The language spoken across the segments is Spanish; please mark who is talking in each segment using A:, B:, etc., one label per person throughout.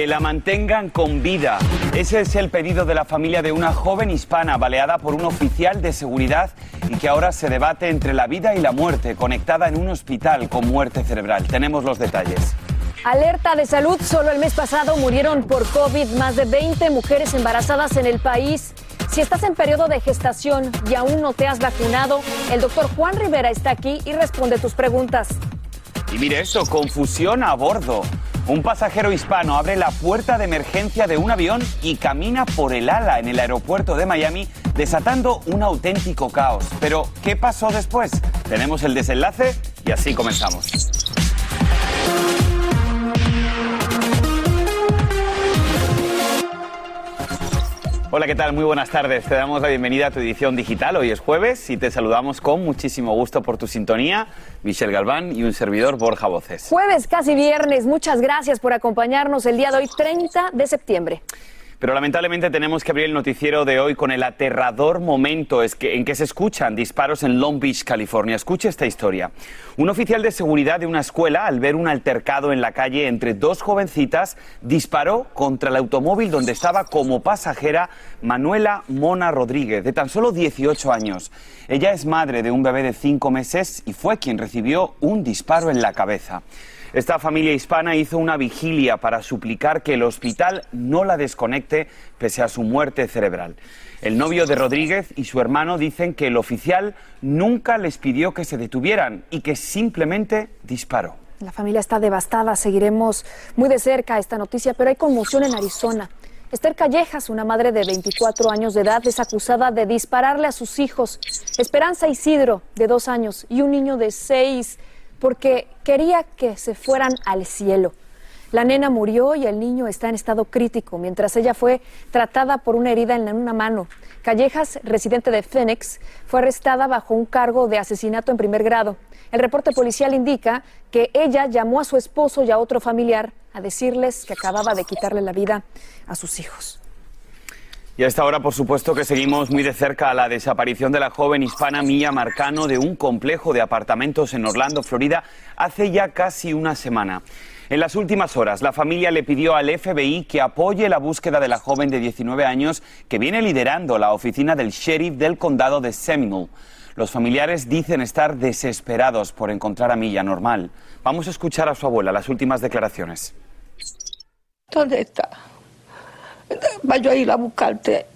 A: Que la mantengan con vida. Ese es el pedido de la familia de una joven hispana baleada por un oficial de seguridad y que ahora se debate entre la vida y la muerte, conectada en un hospital con muerte cerebral. Tenemos los detalles.
B: Alerta de salud, solo el mes pasado murieron por COVID más de 20 mujeres embarazadas en el país. Si estás en periodo de gestación y aún no te has vacunado, el doctor Juan Rivera está aquí y responde tus preguntas.
A: Y mire eso, confusión a bordo. Un pasajero hispano abre la puerta de emergencia de un avión y camina por el ala en el aeropuerto de Miami, desatando un auténtico caos. Pero, ¿qué pasó después? Tenemos el desenlace y así comenzamos. Hola, ¿qué tal? Muy buenas tardes. Te damos la bienvenida a tu edición digital. Hoy es jueves y te saludamos con muchísimo gusto por tu sintonía. Michelle Galván y un servidor Borja Voces.
B: Jueves, casi viernes. Muchas gracias por acompañarnos el día de hoy, 30 de septiembre.
A: Pero lamentablemente tenemos que abrir el noticiero de hoy con el aterrador momento en que se escuchan disparos en Long Beach, California. Escuche esta historia. Un oficial de seguridad de una escuela, al ver un altercado en la calle entre dos jovencitas, disparó contra el automóvil donde estaba como pasajera Manuela Mona Rodríguez, de tan solo 18 años. Ella es madre de un bebé de cinco meses y fue quien recibió un disparo en la cabeza. Esta familia hispana hizo una vigilia para suplicar que el hospital no la desconecte pese a su muerte cerebral. El novio de Rodríguez y su hermano dicen que el oficial nunca les pidió que se detuvieran y que simplemente disparó.
B: La familia está devastada, seguiremos muy de cerca esta noticia, pero hay conmoción en Arizona. Esther Callejas, una madre de 24 años de edad, es acusada de dispararle a sus hijos. Esperanza Isidro, de dos años, y un niño de seis porque quería que se fueran al cielo. La nena murió y el niño está en estado crítico, mientras ella fue tratada por una herida en una mano. Callejas, residente de Phoenix, fue arrestada bajo un cargo de asesinato en primer grado. El reporte policial indica que ella llamó a su esposo y a otro familiar a decirles que acababa de quitarle la vida a sus hijos.
A: Y a esta hora, por supuesto, que seguimos muy de cerca la desaparición de la joven hispana Mía Marcano de un complejo de apartamentos en Orlando, Florida, hace ya casi una semana. En las últimas horas, la familia le pidió al FBI que apoye la búsqueda de la joven de 19 años que viene liderando la oficina del sheriff del condado de Seminole. Los familiares dicen estar desesperados por encontrar a Milla normal. Vamos a escuchar a su abuela las últimas declaraciones.
C: ¿Dónde está? Vaya a ir a buscarte.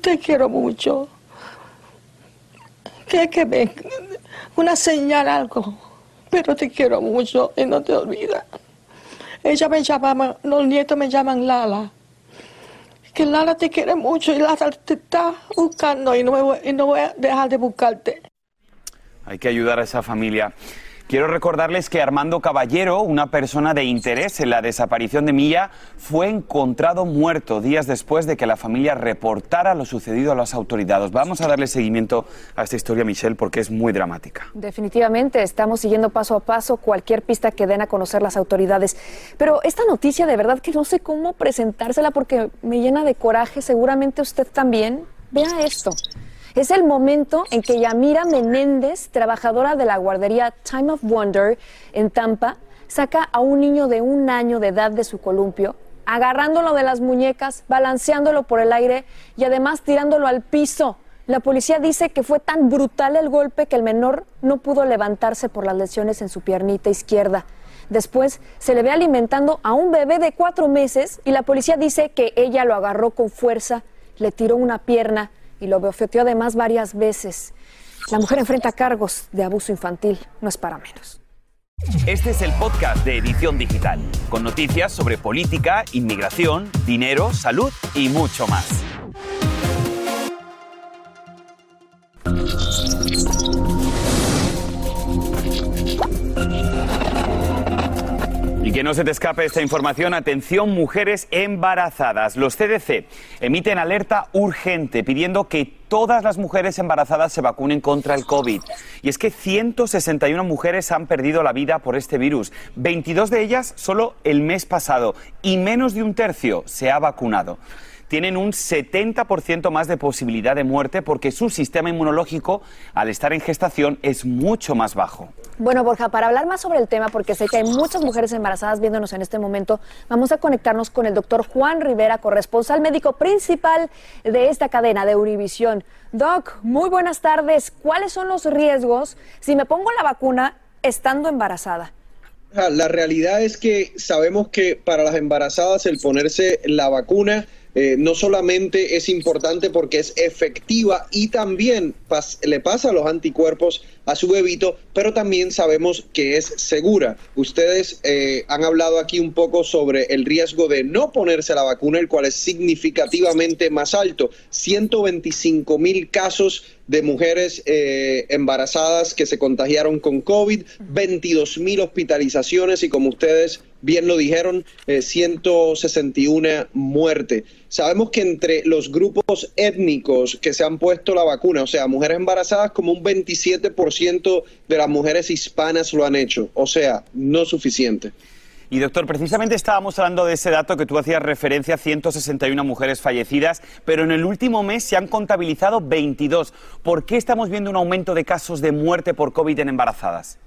C: Te quiero mucho. Que que ven una señal, algo. Pero te quiero mucho y no te olvidas. Ella me llama, los nietos me llaman Lala. Que Lala te quiere mucho y Lala te está buscando y no, y no voy a dejar de buscarte.
A: Hay que ayudar a esa familia. Quiero recordarles que Armando Caballero, una persona de interés en la desaparición de Milla, fue encontrado muerto días después de que la familia reportara lo sucedido a las autoridades. Vamos a darle seguimiento a esta historia, Michelle, porque es muy dramática.
B: Definitivamente, estamos siguiendo paso a paso cualquier pista que den a conocer las autoridades. Pero esta noticia de verdad que no sé cómo presentársela porque me llena de coraje, seguramente usted también. Vea esto. Es el momento en que Yamira Menéndez, trabajadora de la guardería Time of Wonder en Tampa, saca a un niño de un año de edad de su columpio, agarrándolo de las muñecas, balanceándolo por el aire y además tirándolo al piso. La policía dice que fue tan brutal el golpe que el menor no pudo levantarse por las lesiones en su piernita izquierda. Después se le ve alimentando a un bebé de cuatro meses y la policía dice que ella lo agarró con fuerza, le tiró una pierna y lo bofeteó además varias veces. La mujer enfrenta cargos de abuso infantil, no es para menos.
A: Este es el podcast de Edición Digital, con noticias sobre política, inmigración, dinero, salud y mucho más. Y que no se te escape esta información, atención mujeres embarazadas. Los CDC emiten alerta urgente pidiendo que todas las mujeres embarazadas se vacunen contra el COVID. Y es que 161 mujeres han perdido la vida por este virus, 22 de ellas solo el mes pasado y menos de un tercio se ha vacunado tienen un 70% más de posibilidad de muerte porque su sistema inmunológico, al estar en gestación, es mucho más bajo.
B: Bueno, Borja, para hablar más sobre el tema, porque sé que hay muchas mujeres embarazadas viéndonos en este momento, vamos a conectarnos con el doctor Juan Rivera, corresponsal médico principal de esta cadena de Univisión. Doc, muy buenas tardes. ¿Cuáles son los riesgos si me pongo la vacuna estando embarazada?
D: La realidad es que sabemos que para las embarazadas el ponerse la vacuna eh, no solamente es importante porque es efectiva y también le pasa a los anticuerpos a su bebito, pero también sabemos que es segura. Ustedes eh, han hablado aquí un poco sobre el riesgo de no ponerse la vacuna, el cual es significativamente más alto. 125 mil casos de mujeres eh, embarazadas que se contagiaron con COVID, 22 mil hospitalizaciones y como ustedes bien lo dijeron, 161 eh, muertes. Sabemos que entre los grupos étnicos que se han puesto la vacuna, o sea, mujeres embarazadas, como un 27% de las mujeres hispanas lo han hecho, o sea, no suficiente.
A: Y doctor, precisamente estábamos hablando de ese dato que tú hacías referencia, 161 mujeres fallecidas, pero en el último mes se han contabilizado 22. ¿Por qué estamos viendo un aumento de casos de muerte por COVID en embarazadas?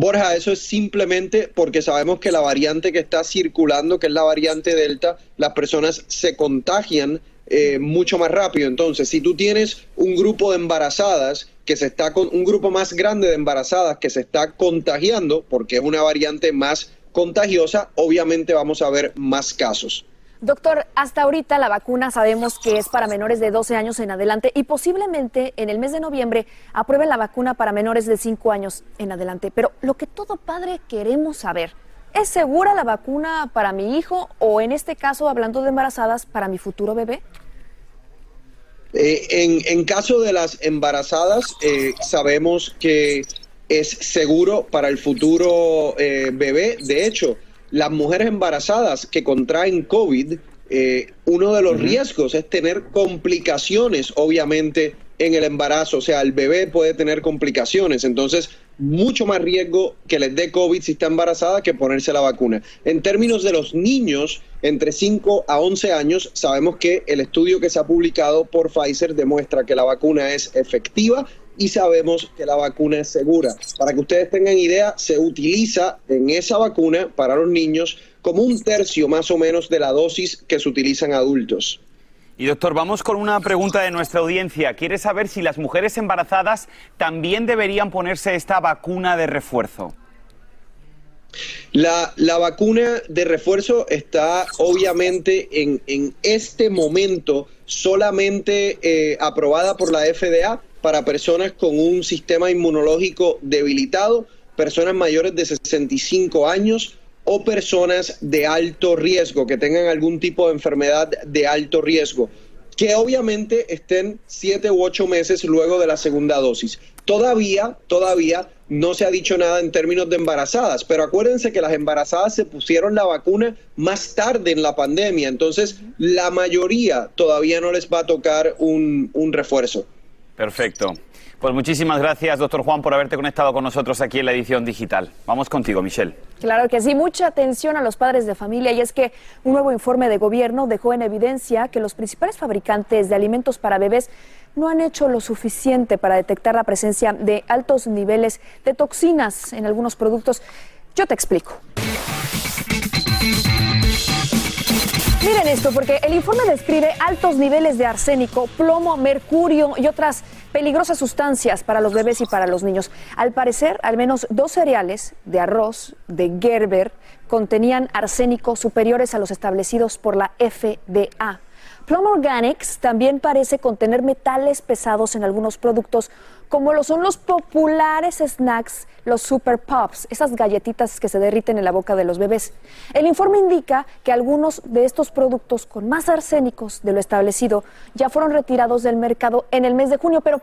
D: Borja, eso es simplemente porque sabemos que la variante que está circulando, que es la variante Delta, las personas se contagian eh, mucho más rápido. Entonces, si tú tienes un grupo de embarazadas que se está con un grupo más grande de embarazadas que se está contagiando, porque es una variante más contagiosa, obviamente vamos a ver más casos.
B: Doctor, hasta ahorita la vacuna sabemos que es para menores de 12 años en adelante y posiblemente en el mes de noviembre aprueben la vacuna para menores de 5 años en adelante. Pero lo que todo padre queremos saber, ¿es segura la vacuna para mi hijo o en este caso, hablando de embarazadas, para mi futuro bebé?
D: Eh, en, caso de las embarazadas, eh, sabemos que es seguro para el futuro eh, bebé. De hecho, las mujeres embarazadas que contraen COVID, eh, uno de los riesgos es tener complicaciones, obviamente, en el embarazo. O sea, el bebé puede tener complicaciones. Entonces, mucho más riesgo que les dé COVID si está embarazada que ponerse la vacuna. En términos de los niños, entre 5 a 11 años, sabemos que el estudio que se ha publicado por Pfizer demuestra que la vacuna es efectiva y sabemos que la vacuna es segura. Para que ustedes tengan idea, se utiliza en esa vacuna para los niños como un tercio más o menos de la dosis que se utiliza en adultos.
A: Y doctor, vamos con una pregunta de nuestra audiencia. Quiere saber si las mujeres embarazadas también deberían ponerse esta vacuna de refuerzo.
D: La, vacuna de refuerzo está obviamente en, en este momento solamente eh, aprobada por la FDA para personas con un sistema inmunológico debilitado, personas mayores de 65 años o personas de alto riesgo, que tengan algún tipo de enfermedad de alto riesgo, que obviamente estén siete u ocho meses luego de la segunda dosis. Todavía, todavía no se ha dicho nada en términos de embarazadas, pero acuérdense que las embarazadas se pusieron la vacuna más tarde en la pandemia, entonces la mayoría todavía no les va a tocar un, un refuerzo.
A: Perfecto. Pues muchísimas gracias, doctor Juan, por haberte conectado con nosotros aquí en la edición digital. Vamos contigo, Michelle.
B: Claro que sí, mucha atención a los padres de familia y es que un nuevo informe de gobierno dejó en evidencia que los principales fabricantes de alimentos para bebés no han hecho lo suficiente para detectar la presencia de altos niveles de toxinas en algunos productos. Yo te explico. Miren esto, porque el informe describe altos niveles de arsénico, plomo, mercurio y otras peligrosas sustancias para los bebés y para los niños. Al parecer, al menos dos cereales de arroz de Gerber contenían arsénico superiores a los establecidos por la FDA. Plum Organics también parece contener metales pesados en algunos productos, como lo son los populares snacks, los Super Pops, esas galletitas que se derriten en la boca de los bebés. El informe indica que algunos de estos productos con más arsénicos de lo establecido ya fueron retirados del mercado en el mes de junio, pero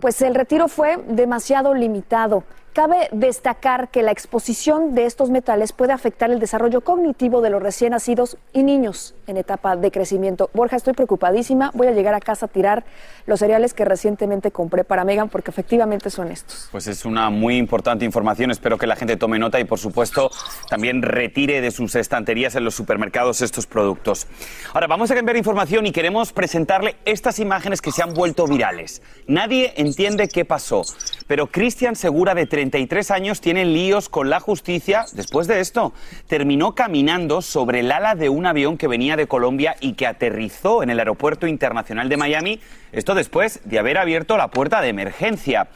B: pues el retiro fue demasiado limitado. Cabe destacar que la exposición de estos metales puede afectar el desarrollo cognitivo de los recién nacidos y niños en etapa de crecimiento. Borja, estoy preocupadísima. Voy a llegar a casa a tirar los cereales que recientemente compré para Megan porque efectivamente son estos.
A: Pues es una muy importante información. Espero que la gente tome nota y, por supuesto, también retire de sus estanterías en los supermercados estos productos. Ahora, vamos a cambiar información y queremos presentarle estas imágenes que se han vuelto virales. Nadie entiende qué pasó, pero Cristian Segura de 33 años tiene líos con la justicia. Después de esto, terminó caminando sobre el ala de un avión que venía de Colombia y que aterrizó en el Aeropuerto Internacional de Miami. Esto después de haber abierto la puerta de emergencia.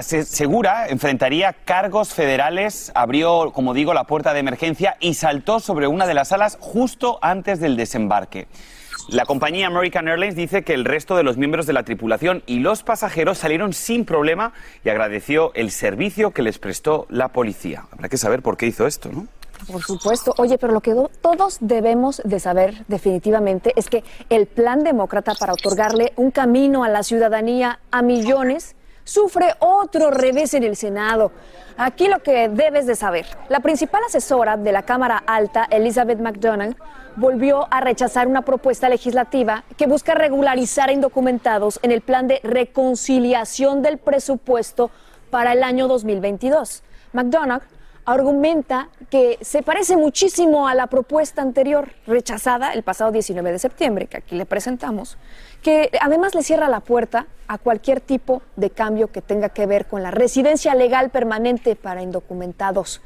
A: Segura enfrentaría cargos federales, abrió, como digo, la puerta de emergencia y saltó sobre una de las alas justo antes del desembarque. La compañía American Airlines dice que el resto de los miembros de la tripulación y los pasajeros salieron sin problema y agradeció el servicio que les prestó la policía. Habrá que saber por qué hizo esto, ¿no?
B: Por supuesto. Oye, pero lo que todos debemos de saber definitivamente es que el plan demócrata para otorgarle un camino a la ciudadanía a millones sufre otro revés en el Senado. Aquí lo que debes de saber. La principal asesora de la Cámara Alta, Elizabeth McDonald, volvió a rechazar una propuesta legislativa que busca regularizar indocumentados en el plan de reconciliación del presupuesto para el año 2022. McDonald argumenta que se parece muchísimo a la propuesta anterior, rechazada el pasado 19 de septiembre, que aquí le presentamos, que además le cierra la puerta a cualquier tipo de cambio que tenga que ver con la residencia legal permanente para indocumentados.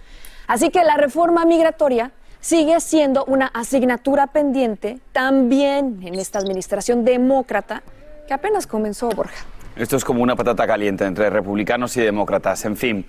B: Así que la reforma migratoria sigue siendo una asignatura pendiente también en esta administración demócrata que apenas comenzó, Borja.
A: Esto es como una patata caliente entre republicanos y demócratas, en fin.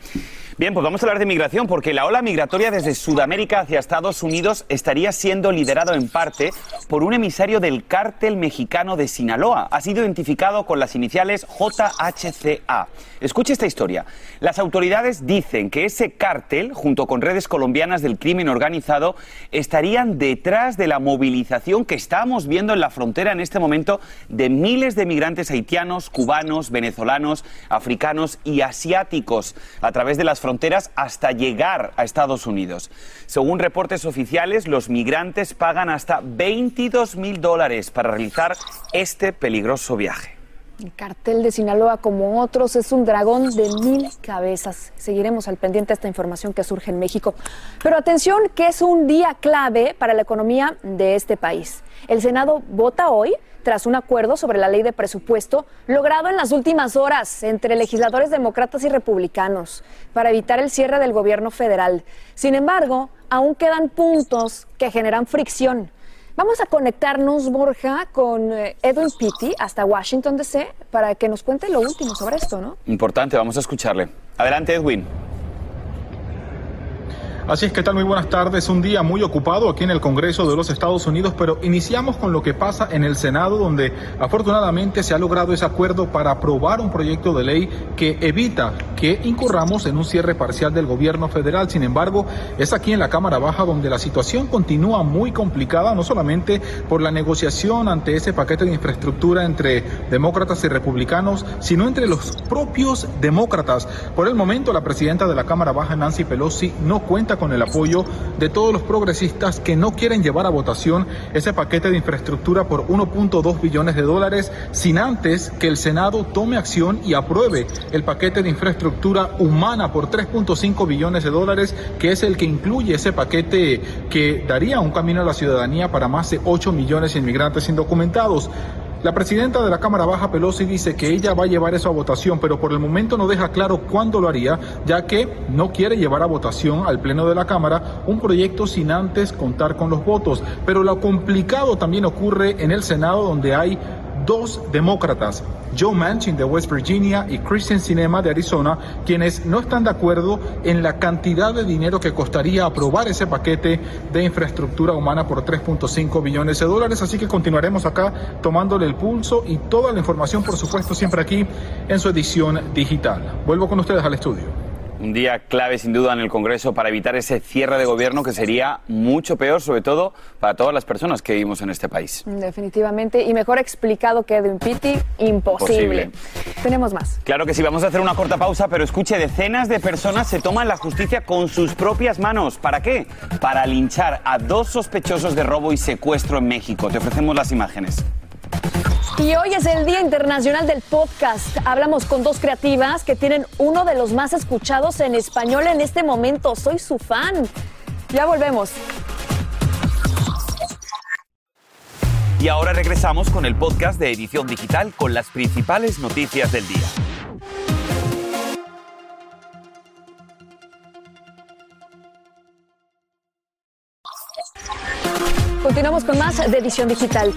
A: Bien, pues vamos a hablar de migración porque la ola migratoria desde Sudamérica hacia Estados Unidos estaría siendo liderado en parte por un emisario del cártel mexicano de Sinaloa. Ha sido identificado con las iniciales JHCA. Escuche esta historia. Las autoridades dicen que ese cártel, junto con redes colombianas del crimen organizado, estarían detrás de la movilización que estamos viendo en la frontera en este momento de miles de migrantes haitianos, cubanos, venezolanos, africanos y asiáticos a través de las fronteras hasta llegar a Estados Unidos. Según reportes oficiales, los migrantes pagan hasta 22 mil dólares para realizar este peligroso viaje.
B: El cartel de Sinaloa, como otros, es un dragón de mil cabezas. Seguiremos al pendiente de esta información que surge en México. Pero atención, que es un día clave para la economía de este país. El Senado vota hoy tras un acuerdo sobre la ley de presupuesto logrado en las últimas horas entre legisladores demócratas y republicanos para evitar el cierre del gobierno federal. Sin embargo, aún quedan puntos que generan fricción. Vamos a conectarnos, Borja, con eh, Edwin Pitti hasta Washington, D.C., para que nos cuente lo último sobre esto, ¿no?
A: Importante, vamos a escucharle. Adelante, Edwin.
E: Así es que tal, muy buenas tardes. Un día muy ocupado aquí en el Congreso de los Estados Unidos, pero iniciamos con lo que pasa en el Senado, donde afortunadamente se ha logrado ese acuerdo para aprobar un proyecto de ley que evita que incurramos en un cierre parcial del gobierno federal. Sin embargo, es aquí en la Cámara Baja donde la situación continúa muy complicada, no solamente por la negociación ante ese paquete de infraestructura entre demócratas y republicanos, sino entre los propios demócratas. Por el momento, la presidenta de la Cámara Baja, Nancy Pelosi, no cuenta con el apoyo de todos los progresistas que no quieren llevar a votación ese paquete de infraestructura por 1.2 billones de dólares sin antes que el Senado tome acción y apruebe el paquete de infraestructura humana por 3.5 billones de dólares, que es el que incluye ese paquete que daría un camino a la ciudadanía para más de 8 millones de inmigrantes indocumentados. La presidenta de la Cámara Baja, Pelosi, dice que ella va a llevar eso a votación, pero por el momento no deja claro cuándo lo haría, ya que no quiere llevar a votación al Pleno de la Cámara un proyecto sin antes contar con los votos. Pero lo complicado también ocurre en el Senado, donde hay dos demócratas, Joe Manchin de West Virginia y Christian Sinema de Arizona, quienes no están de acuerdo en la cantidad de dinero que costaría aprobar ese paquete de infraestructura humana por 3.5 billones de dólares. Así que continuaremos acá tomándole el pulso y toda la información, por supuesto, siempre aquí en su edición digital. Vuelvo con ustedes al estudio.
A: Un día clave sin duda en el Congreso para evitar ese cierre de gobierno que sería mucho peor, sobre todo para todas las personas que vivimos en este país.
B: Definitivamente. Y mejor explicado que Edwin Pitti, imposible.
A: Imposible.
B: Tenemos más.
A: Claro que sí, vamos a hacer una corta pausa, pero escuche, decenas de personas se toman la justicia con sus propias manos. ¿Para qué? Para linchar a dos sospechosos de robo y secuestro en México. Te ofrecemos las imágenes.
B: Y hoy es el Día Internacional del Podcast. Hablamos con dos creativas que tienen uno de los más escuchados en español en este momento. Soy su fan. Ya volvemos.
A: Y ahora regresamos con el podcast de Edición Digital con las principales noticias del día.
B: Continuamos con más de edición digital.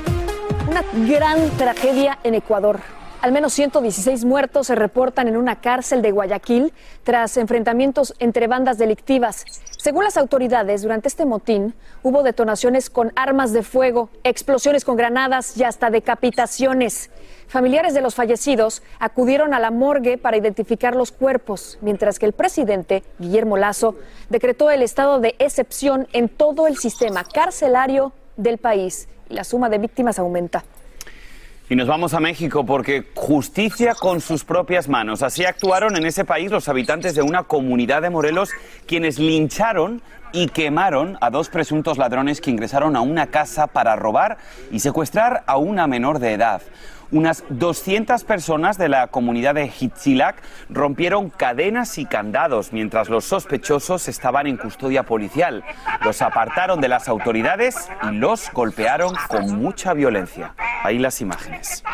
B: Una gran tragedia en Ecuador. Al menos 116 muertos se reportan en una cárcel de Guayaquil tras enfrentamientos entre bandas delictivas. Según las autoridades, durante este motín hubo detonaciones con armas de fuego, explosiones con granadas y hasta decapitaciones. Familiares de los fallecidos acudieron a la morgue para identificar los cuerpos, mientras que el presidente, Guillermo Lazo, decretó el estado de excepción en todo el sistema carcelario del país y la suma de víctimas aumenta.
A: Y nos vamos a México porque justicia con sus propias manos. Así actuaron en ese país los habitantes de una comunidad de Morelos quienes lincharon y quemaron a dos presuntos ladrones que ingresaron a una casa para robar y secuestrar a una menor de edad. Unas 200 personas de la comunidad de Hitzilac rompieron cadenas y candados mientras los sospechosos estaban en custodia policial. Los apartaron de las autoridades y los golpearon con mucha violencia. Ahí las imágenes.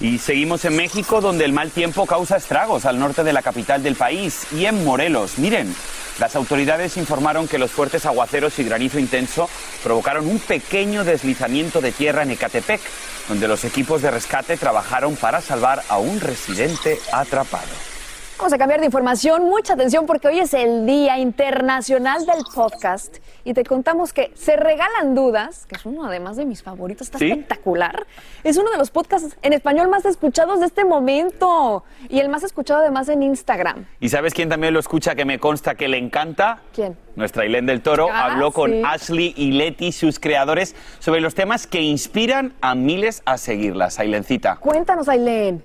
A: Y seguimos en México, donde el mal tiempo causa estragos al norte de la capital del país y en Morelos. Miren, las autoridades informaron que los fuertes aguaceros y granizo intenso provocaron un pequeño deslizamiento de tierra en Ecatepec, donde los equipos de rescate trabajaron para salvar a un residente atrapado.
B: Vamos a cambiar de información. Mucha atención porque hoy es el Día Internacional del Podcast y te contamos que Se Regalan Dudas, que es uno además de mis favoritos, está
A: ¿Sí?
B: espectacular. Es uno de los podcasts en español más escuchados de este momento y el más escuchado además en Instagram.
A: ¿Y sabes quién también lo escucha que me consta que le encanta?
B: ¿Quién?
A: Nuestra Ailén del Toro
B: Ah,
A: habló con
B: sí.
A: Ashley y Leti, sus creadores, sobre los temas que inspiran a miles a seguirlas. Ailencita.
B: Cuéntanos, Ailén.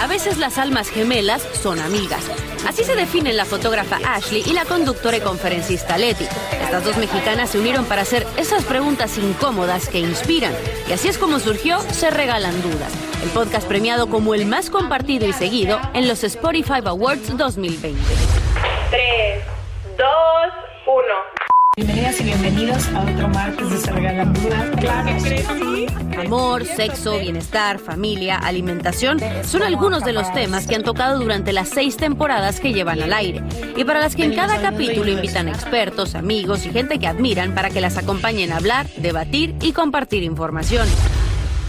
F: A veces las almas gemelas son amigas. Así se definen la fotógrafa Ashley y la conductora y conferencista Leti. Estas dos mexicanas se unieron para hacer esas preguntas incómodas que inspiran. Y así es como surgió Se Regalan Dudas, el podcast premiado como el más compartido y seguido en los Spotify Awards 2020.
G: 3, 2, 1.
H: Bienvenidas y bienvenidos a otro martes de Se Regalan Dudas. Claro sí.
F: Amor, sexo, bienestar, familia, alimentación son algunos de los temas que han tocado durante las seis temporadas que llevan al aire y para las que en cada capítulo invitan expertos, amigos y gente que admiran para que las acompañen a hablar, debatir y compartir información.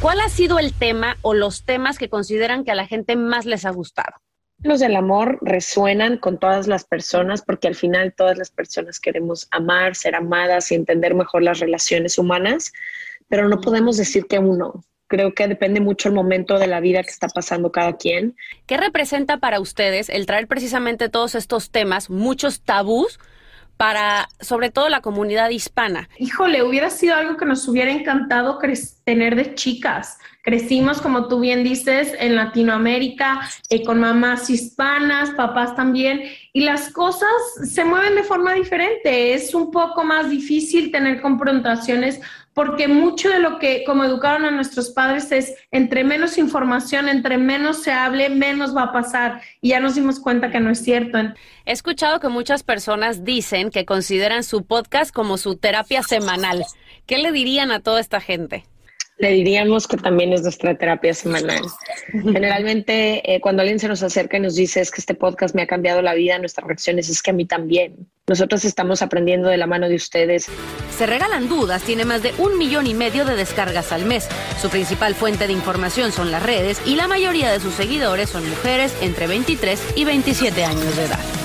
F: ¿Cuál ha sido el tema o los temas que consideran que a la gente más les ha gustado?
H: Los del amor resuenan con todas las personas porque al final todas las personas queremos amar, ser amadas y entender mejor las relaciones humanas, pero no podemos decir que uno. Creo que depende mucho el momento de la vida que está pasando cada quien.
F: ¿Qué representa para ustedes el traer precisamente todos estos temas, muchos tabús, para sobre todo la comunidad hispana?
G: Híjole, hubiera sido algo que nos hubiera encantado tener de chicas. Crecimos, como tú bien dices, en Latinoamérica, eh, con mamás hispanas, papás también, y las cosas se mueven de forma diferente. Es un poco más difícil tener confrontaciones porque mucho de lo que como educaron a nuestros padres es entre menos información, entre menos se hable, menos va a pasar. Y ya nos dimos cuenta que no es cierto.
F: He escuchado que muchas personas dicen que consideran su podcast como su terapia semanal. ¿Qué le dirían a toda esta gente?
H: Le diríamos que también es nuestra terapia semanal. Generalmente, eh, cuando alguien se nos acerca y nos dice es que este podcast me ha cambiado la vida, nuestra reacción es, es que a mí también. Nosotros estamos aprendiendo de la mano de ustedes.
F: Se Regalan Dudas tiene más de un millón y medio de descargas al mes. Su principal fuente de información son las redes y la mayoría de sus seguidores son mujeres entre 23 y 27 años de edad.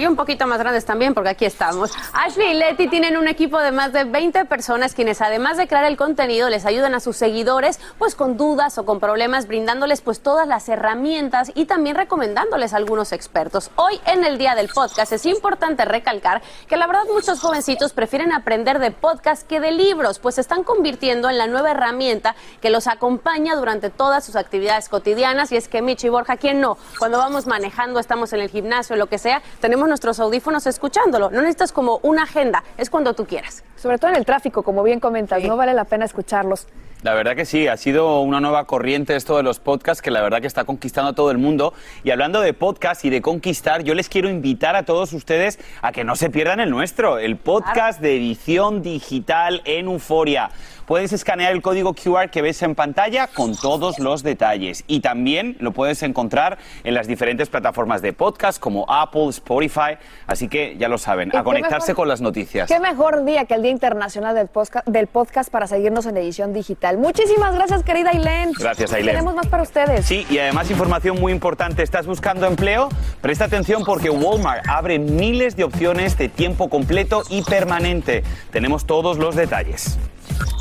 F: Y un poquito más grandes también, porque aquí estamos. Ashley y Letty tienen un equipo de más de 20 personas quienes además de crear el contenido les ayudan a sus seguidores pues con dudas o con problemas, brindándoles pues todas las herramientas y también recomendándoles a algunos expertos. Hoy en el día del podcast es importante recalcar que la verdad muchos jovencitos prefieren aprender de podcast que de libros, pues se están convirtiendo en la nueva herramienta que los acompaña durante todas sus actividades cotidianas y es que Michi Borja, ¿quién no? Cuando vamos manejando, estamos en el gimnasio, lo que sea, tenemos nuestros audífonos escuchándolo. No necesitas como una agenda, es cuando tú quieras.
B: Sobre todo en el tráfico, como bien comentas, no vale la pena escucharlos.
A: La verdad que sí, ha sido una nueva corriente esto de los podcasts que la verdad que está conquistando a todo el mundo. Y hablando de podcast y de conquistar, yo les quiero invitar a todos ustedes a que no se pierdan el nuestro, el podcast de edición digital en Euforia. Puedes escanear el código QR que ves en pantalla con todos los detalles. Y también lo puedes encontrar en las diferentes plataformas de podcast como Apple, Spotify. Así que ya lo saben, a conectarse con las noticias.
B: Qué mejor día que el Día Internacional del podcast, del podcast para seguirnos en edición digital. Muchísimas gracias, querida Ailén.
A: Gracias, Ailén.
B: Tenemos más para ustedes.
A: Sí, y además información muy importante. ¿Estás buscando empleo? Presta atención porque Walmart abre miles de opciones de tiempo completo y permanente. Tenemos todos los detalles.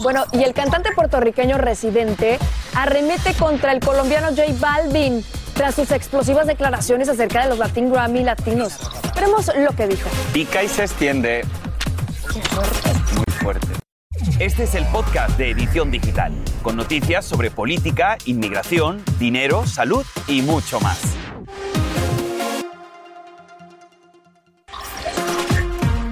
B: Bueno, y el cantante puertorriqueño residente arremete contra el colombiano J Balvin tras sus explosivas declaraciones acerca de los Latin Grammy latinos. Veremos lo que dijo.
A: Pica y se extiende. Muy fuerte. Este es el podcast de Edición Digital, con noticias sobre política, inmigración, dinero, salud y mucho más.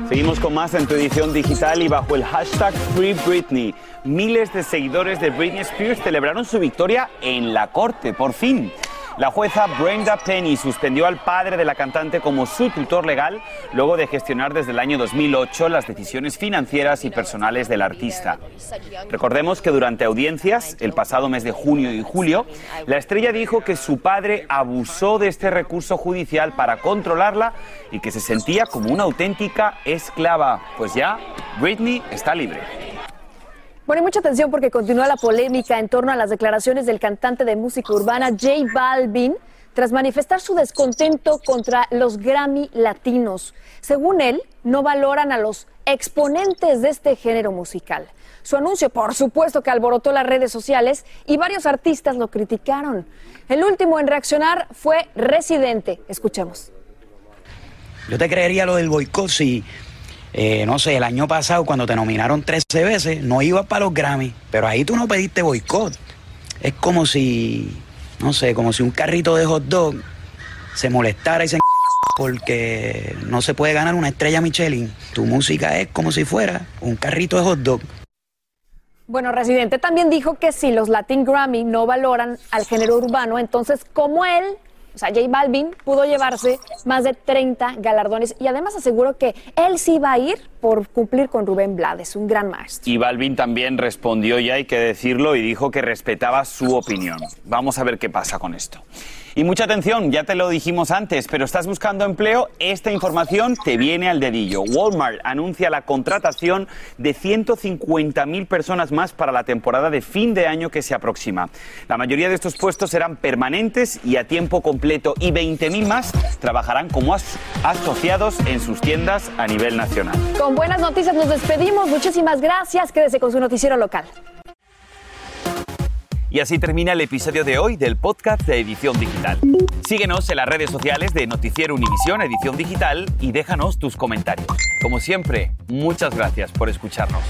A: Seguimos con más en tu edición digital y bajo el hashtag Free Britney. Miles de seguidores de Britney Spears celebraron su victoria en la corte, por fin. La jueza Brenda Penny suspendió al padre de la cantante como su tutor legal luego de gestionar desde el año 2008 las decisiones financieras y personales del artista. Recordemos que durante audiencias, el pasado mes de junio y julio, la estrella dijo que su padre abusó de este recurso judicial para controlarla y que se sentía como una auténtica esclava. Pues ya, Britney está libre.
B: Bueno, y mucha atención porque continúa la polémica en torno a las declaraciones del cantante de música urbana J Balvin tras manifestar su descontento contra los Grammy latinos. Según él, no valoran a los exponentes de este género musical. Su anuncio, por supuesto, que alborotó las redes sociales y varios artistas lo criticaron. El último en reaccionar fue Residente. Escuchemos.
I: Yo te creería lo del boicot si eh, no sé, el año pasado cuando te nominaron 13 veces, no ibas para los Grammy, pero ahí tú no pediste boicot. Es como si, no sé, como si un carrito de hot dog se molestara y se porque no se puede ganar una estrella Michelin. Tu música es como si fuera un carrito de hot dog.
B: Bueno, Residente también dijo que si los Latin Grammy no valoran al género urbano, entonces como él o sea, J Balvin pudo llevarse más de 30 galardones y además aseguró que él sí va a ir por cumplir con Rubén Blades, un gran maestro.
A: Y Balvin también respondió, ya hay que decirlo, y dijo que respetaba su opinión. Vamos a ver qué pasa con esto. Y mucha atención, ya te lo dijimos antes, pero estás buscando empleo, esta información te viene al dedillo. Walmart anuncia la contratación de 150.000 personas más para la temporada de fin de año que se aproxima. La mayoría de estos puestos serán permanentes y a tiempo completo y 20.000 más trabajarán como asociados en sus tiendas a nivel nacional.
B: Con buenas noticias nos despedimos. Muchísimas gracias. Quédese con su noticiero local.
A: Y así termina el episodio de hoy del podcast de Edición Digital. Síguenos en las redes sociales de Noticiero Univisión Edición Digital y déjanos tus comentarios. Como siempre, muchas gracias por escucharnos.